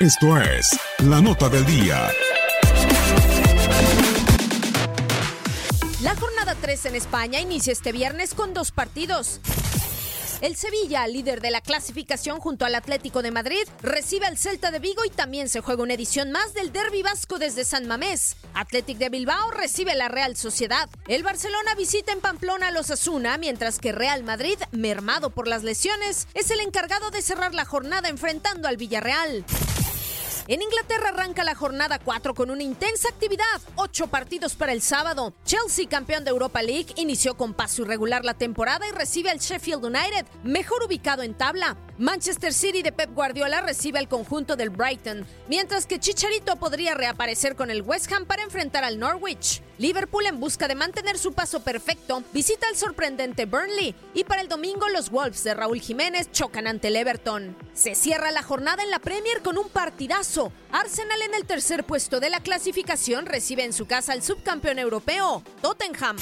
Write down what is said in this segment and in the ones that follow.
Esto es La Nota del Día. La jornada 3 en España inicia este viernes con dos partidos. El Sevilla, líder de la clasificación junto al Atlético de Madrid, recibe al Celta de Vigo y también se juega una edición más del Derby Vasco desde San Mamés. Athletic de Bilbao recibe la Real Sociedad. El Barcelona visita en Pamplona a los Asuna, mientras que Real Madrid, mermado por las lesiones, es el encargado de cerrar la jornada enfrentando al Villarreal. En Inglaterra arranca la jornada 4 con una intensa actividad. Ocho partidos para el sábado. Chelsea, campeón de Europa League, inició con paso irregular la temporada y recibe al Sheffield United, mejor ubicado en tabla. Manchester City de Pep Guardiola recibe al conjunto del Brighton, mientras que Chicharito podría reaparecer con el West Ham para enfrentar al Norwich. Liverpool, en busca de mantener su paso perfecto, visita al sorprendente Burnley y para el domingo los Wolves de Raúl Jiménez chocan ante el Everton. Se cierra la jornada en la Premier con un partidazo. Arsenal en el tercer puesto de la clasificación recibe en su casa al subcampeón europeo, Tottenham.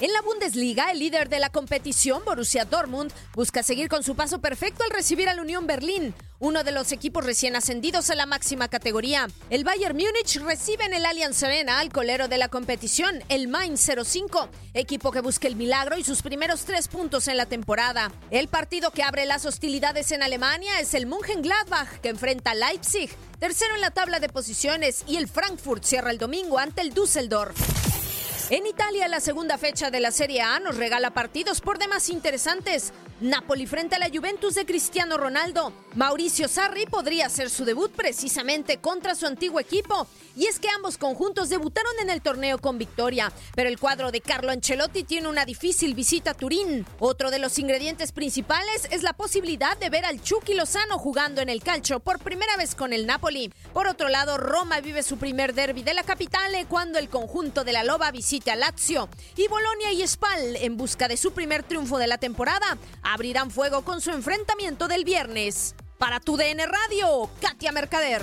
En la Bundesliga, el líder de la competición, Borussia Dortmund, busca seguir con su paso perfecto al recibir al Unión Berlín, uno de los equipos recién ascendidos a la máxima categoría. El Bayern Múnich recibe en el Allianz Arena al colero de la competición, el Mainz 05, equipo que busca el milagro y sus primeros tres puntos en la temporada. El partido que abre las hostilidades en Alemania es el Mönchengladbach, que enfrenta a Leipzig, tercero en la tabla de posiciones, y el Frankfurt cierra el domingo ante el Düsseldorf. En Italia, la segunda fecha de la Serie A nos regala partidos por demás interesantes. Napoli frente a la Juventus de Cristiano Ronaldo. Mauricio Sarri podría hacer su debut precisamente contra su antiguo equipo. Y es que ambos conjuntos debutaron en el torneo con victoria, pero el cuadro de Carlo Ancelotti tiene una difícil visita a Turín. Otro de los ingredientes principales es la posibilidad de ver al Chucky Lozano jugando en el calcio por primera vez con el Napoli. Por otro lado, Roma vive su primer derby de la capitale cuando el conjunto de la Loba visita Lazio. Y Bolonia y Spal, en busca de su primer triunfo de la temporada, abrirán fuego con su enfrentamiento del viernes. Para tu DN Radio, Katia Mercader.